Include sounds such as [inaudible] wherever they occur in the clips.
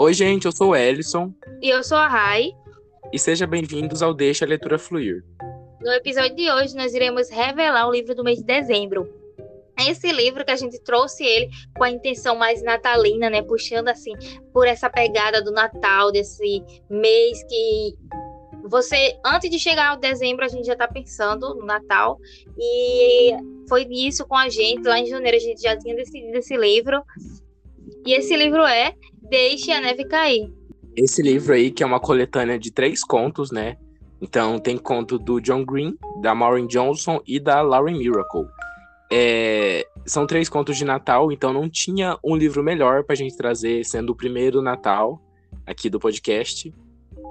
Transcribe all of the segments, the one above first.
Oi, gente, eu sou o Ellison. E eu sou a Rai. E sejam bem-vindos ao Deixa a Leitura Fluir. No episódio de hoje, nós iremos revelar o livro do mês de dezembro. Esse livro que a gente trouxe ele com a intenção mais natalina, né? Puxando assim por essa pegada do Natal, desse mês que você, antes de chegar ao dezembro, a gente já está pensando no Natal. E foi isso com a gente. Lá em janeiro a gente já tinha decidido esse livro. E esse livro é Deixe a Neve Cair. Esse livro aí, que é uma coletânea de três contos, né? Então tem conto do John Green, da Maureen Johnson e da Lauren Miracle. É, são três contos de Natal, então não tinha um livro melhor pra gente trazer, sendo o primeiro Natal aqui do podcast.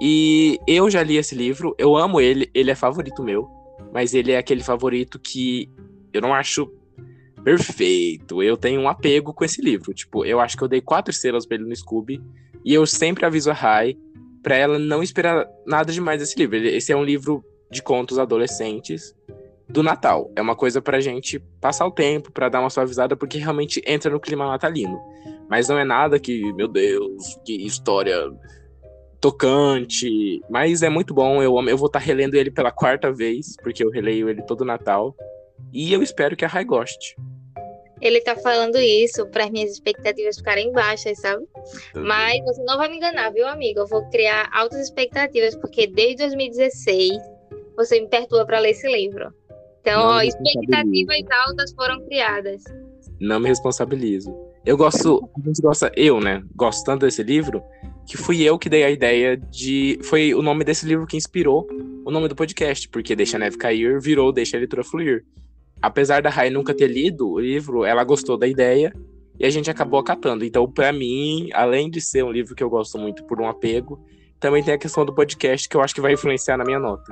E eu já li esse livro, eu amo ele, ele é favorito meu, mas ele é aquele favorito que eu não acho perfeito. Eu tenho um apego com esse livro. Tipo, eu acho que eu dei quatro estrelas pra ele no Scooby. E eu sempre aviso a Rai pra ela não esperar nada demais desse livro. Esse é um livro de contos adolescentes do Natal. É uma coisa pra gente passar o tempo, pra dar uma suavizada, porque realmente entra no clima natalino. Mas não é nada que, meu Deus, que história tocante. Mas é muito bom. Eu, eu vou estar tá relendo ele pela quarta vez, porque eu releio ele todo Natal. E eu espero que a Rai goste. Ele tá falando isso para as minhas expectativas ficarem baixas, sabe? Mas você não vai me enganar, viu, amigo? Eu vou criar altas expectativas, porque desde 2016 você me perturba para ler esse livro. Então, ó, expectativas altas foram criadas. Não me responsabilizo. Eu gosto, a gente gosta, eu, né? Gosto tanto desse livro que fui eu que dei a ideia de. Foi o nome desse livro que inspirou o nome do podcast, porque Deixa a Neve Cair virou Deixa a Leitura Fluir apesar da Rai nunca ter lido o livro, ela gostou da ideia e a gente acabou acatando. Então, para mim, além de ser um livro que eu gosto muito por um apego, também tem a questão do podcast que eu acho que vai influenciar na minha nota.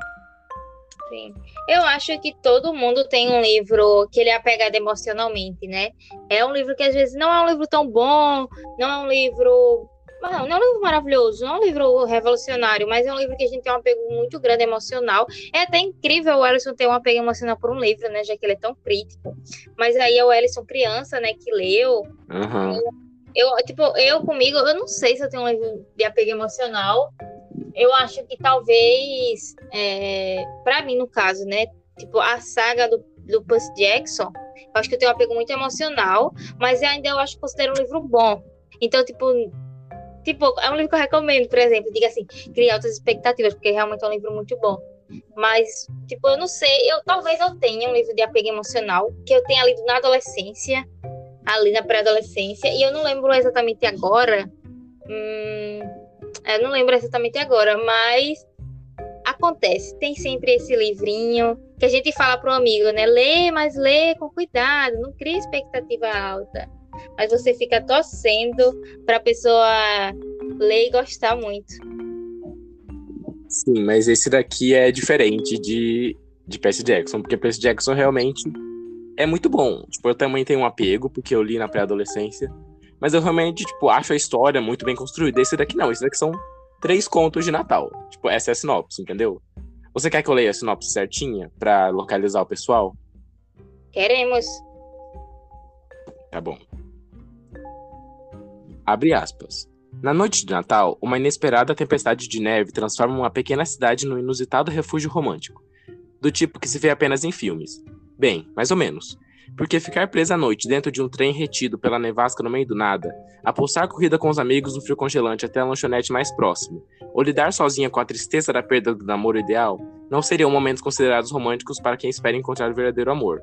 Sim. Eu acho que todo mundo tem um livro que ele é apegado emocionalmente, né? É um livro que às vezes não é um livro tão bom, não é um livro não, não é um livro maravilhoso, não é um livro revolucionário, mas é um livro que a gente tem um apego muito grande emocional. É até incrível o Ellison ter um apego emocional por um livro, né? Já que ele é tão crítico. Mas aí é o Ellison criança, né, que leu. Uhum. Eu, tipo, eu comigo, eu não sei se eu tenho um livro de apego emocional. Eu acho que talvez, é, para mim, no caso, né? Tipo, a saga do, do Percy Jackson, eu acho que eu tenho um apego muito emocional, mas ainda eu acho que considero um livro bom. Então, tipo, Tipo, é um livro que eu recomendo, por exemplo. Diga assim, criar altas expectativas, porque realmente é um livro muito bom. Mas, tipo, eu não sei, eu talvez eu tenha um livro de apego emocional que eu tenha lido na adolescência, ali na pré-adolescência, e eu não lembro exatamente agora. Hum, eu não lembro exatamente agora, mas acontece. Tem sempre esse livrinho que a gente fala para um amigo, né? Lê, mas lê com cuidado, não cria expectativa alta mas você fica torcendo para a pessoa ler e gostar muito. Sim, mas esse daqui é diferente de, de Percy Jackson, porque Percy Jackson realmente é muito bom. Tipo, eu também tenho um apego, porque eu li na pré-adolescência. Mas eu realmente, tipo, acho a história muito bem construída. Esse daqui não, esse daqui são três contos de Natal. Tipo, essa é a sinopse, entendeu? Você quer que eu leia a sinopse certinha para localizar o pessoal? Queremos. Tá bom. Abre aspas. Na noite de Natal, uma inesperada tempestade de neve transforma uma pequena cidade num inusitado refúgio romântico, do tipo que se vê apenas em filmes. Bem, mais ou menos. Porque ficar presa à noite dentro de um trem retido pela nevasca no meio do nada, apostar corrida com os amigos no frio congelante até a lanchonete mais próximo, ou lidar sozinha com a tristeza da perda do namoro ideal, não seriam momentos considerados românticos para quem espera encontrar o verdadeiro amor.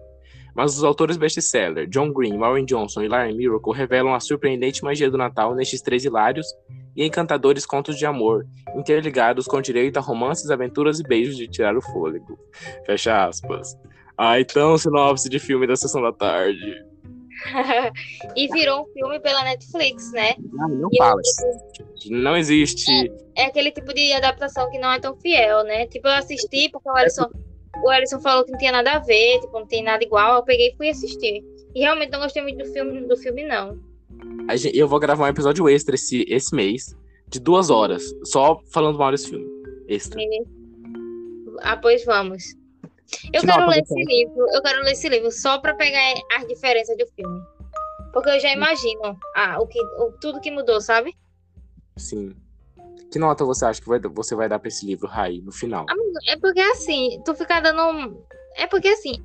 Mas os autores best-seller John Green, Warren Johnson e Larry Miracle revelam a surpreendente magia do Natal nestes três hilários e encantadores contos de amor, interligados com direito a romances, aventuras e beijos de tirar o fôlego. Fecha aspas. Ah, então sinopse de filme da sessão da tarde. [laughs] e virou um filme pela Netflix, né? Não, não e fala. Eu... Não existe. É, é, aquele tipo de adaptação que não é tão fiel, né? Tipo, eu assisti porque o Alisson o Alisson falou que não tinha nada a ver, tipo, não tem nada igual. Eu peguei e fui assistir. E realmente não gostei muito do filme, do filme não. Eu vou gravar um episódio extra esse, esse mês, de duas horas, só falando mal desse filme. Extra. E... Ah, pois vamos. Eu que quero ler esse livro, eu quero ler esse livro só para pegar as diferenças do filme. Porque eu já imagino ah, o que, o, tudo que mudou, sabe? Sim. Que nota você acha que vai, você vai dar pra esse livro, Rai, no final? É porque assim, tu ficar dando. É porque assim,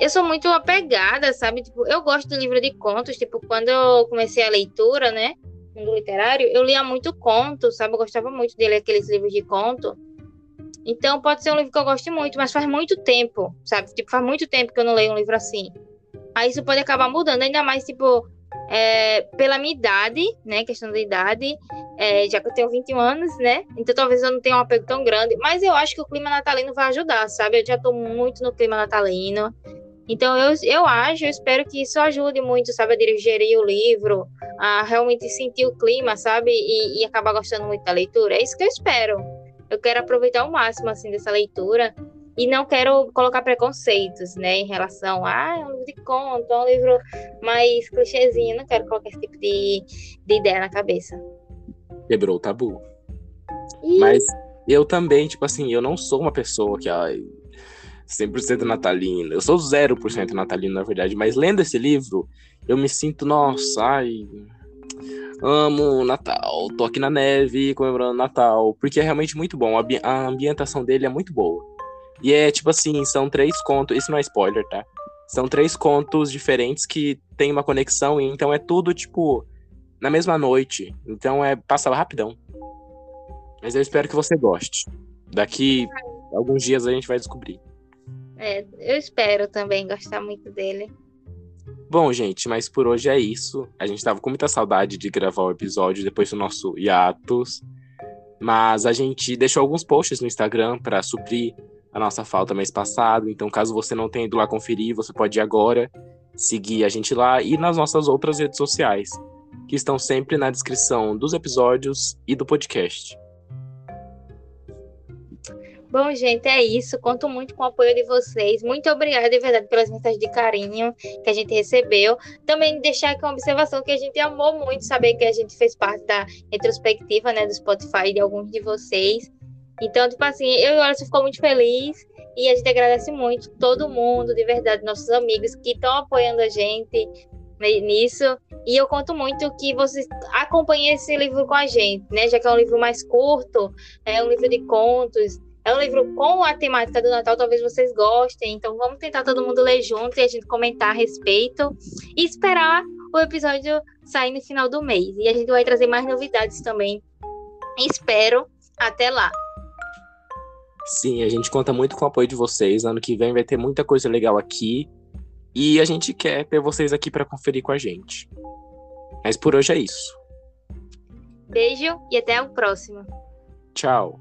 eu sou muito apegada, sabe? Tipo, eu gosto de livro de contos. Tipo, quando eu comecei a leitura, né? Mundo literário, eu lia muito conto, sabe? Eu gostava muito de ler aqueles livros de conto. Então, pode ser um livro que eu goste muito, mas faz muito tempo, sabe? Tipo, faz muito tempo que eu não leio um livro assim. Aí isso pode acabar mudando, ainda mais, tipo, é, pela minha idade, né? Questão da idade, é, já que eu tenho 21 anos, né? Então talvez eu não tenha um apego tão grande. Mas eu acho que o clima natalino vai ajudar, sabe? Eu já tô muito no clima natalino. Então eu, eu acho, eu espero que isso ajude muito, sabe, a dirigir o livro, a realmente sentir o clima, sabe? E, e acabar gostando muito da leitura. É isso que eu espero. Eu quero aproveitar o máximo, assim, dessa leitura e não quero colocar preconceitos, né, em relação a ah, é um livro de conto, é um livro mais clichêzinho, não quero colocar esse tipo de, de ideia na cabeça. Quebrou o tabu. Mas eu também, tipo assim, eu não sou uma pessoa que, ai, 100% natalina. Eu sou 0% natalino, na verdade, mas lendo esse livro, eu me sinto, nossa, ai, amo Natal, tô aqui na neve comemorando Natal, porque é realmente muito bom, a ambientação dele é muito boa. E é tipo assim, são três contos. Isso não é spoiler, tá? São três contos diferentes que tem uma conexão, e então é tudo, tipo, na mesma noite. Então é passa rapidão. Mas eu espero que você goste. Daqui alguns dias a gente vai descobrir. É, eu espero também gostar muito dele. Bom, gente, mas por hoje é isso. A gente tava com muita saudade de gravar o episódio depois do nosso hiatus. Mas a gente deixou alguns posts no Instagram para suprir a nossa falta mês passado. Então, caso você não tenha ido lá conferir, você pode ir agora seguir a gente lá e nas nossas outras redes sociais, que estão sempre na descrição dos episódios e do podcast. Bom, gente, é isso. Conto muito com o apoio de vocês. Muito obrigada, de verdade, pelas mensagens de carinho que a gente recebeu. Também deixar aqui uma observação que a gente amou muito saber que a gente fez parte da retrospectiva, né, do Spotify de alguns de vocês. Então, tipo assim, eu e o Alisson ficou muito feliz e a gente agradece muito todo mundo, de verdade, nossos amigos que estão apoiando a gente nisso. E eu conto muito que vocês acompanhem esse livro com a gente, né? Já que é um livro mais curto, é um livro de contos, é um livro com a temática do Natal, talvez vocês gostem. Então vamos tentar todo mundo ler junto e a gente comentar a respeito e esperar o episódio sair no final do mês. E a gente vai trazer mais novidades também. Espero. Até lá. Sim, a gente conta muito com o apoio de vocês. Ano que vem vai ter muita coisa legal aqui. E a gente quer ter vocês aqui para conferir com a gente. Mas por hoje é isso. Beijo e até o próximo. Tchau.